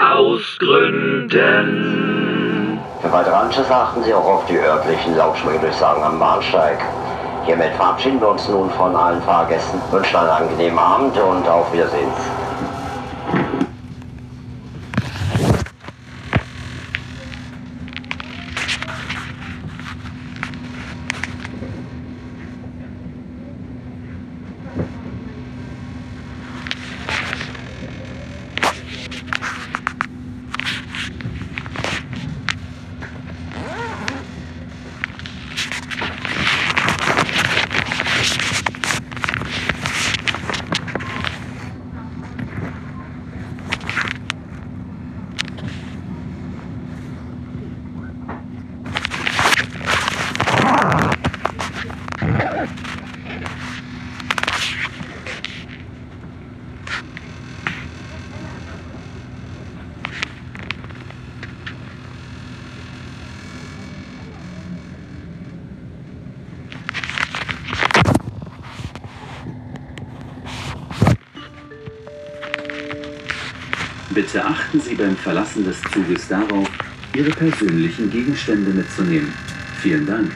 Ausgründen. Für weitere Anschlüsse achten Sie auch auf die örtlichen Lautsprecherdurchsagen am Bahnsteig. Hiermit verabschieden wir uns nun von allen Fahrgästen, wünschen einen angenehmen Abend und auf Wiedersehen. Bitte achten Sie beim Verlassen des Zuges darauf, Ihre persönlichen Gegenstände mitzunehmen. Vielen Dank.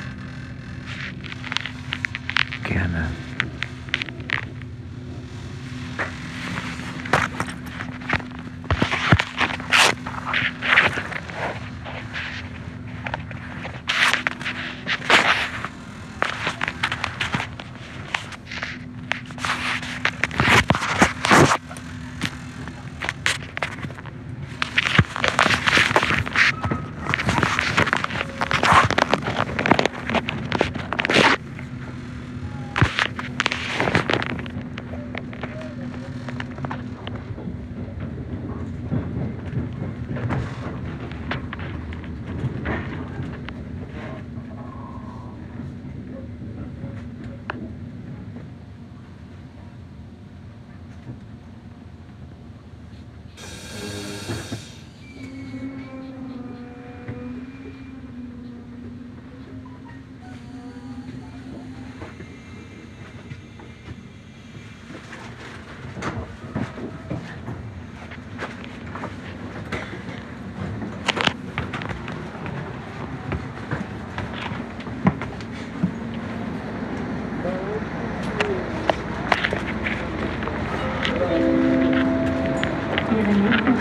Termination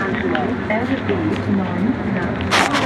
9 9.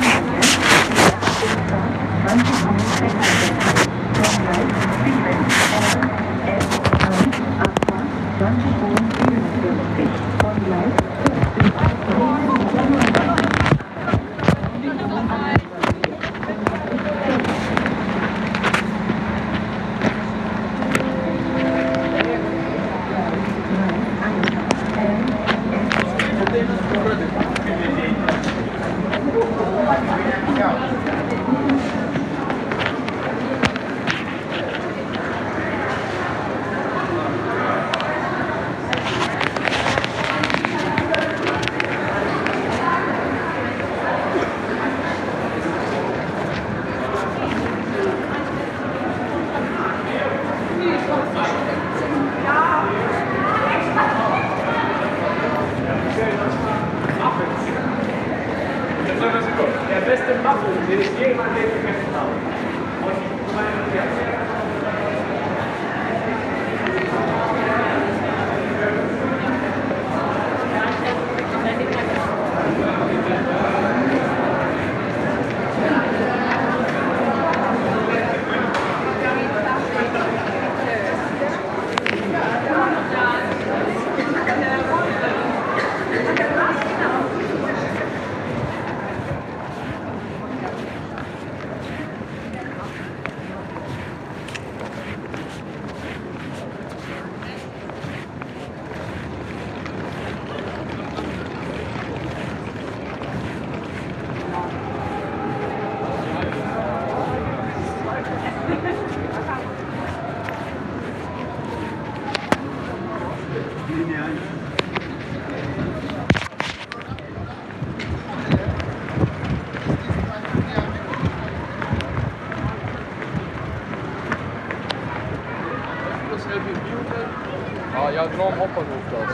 Ah, jouw droom hoppen hoeft dat.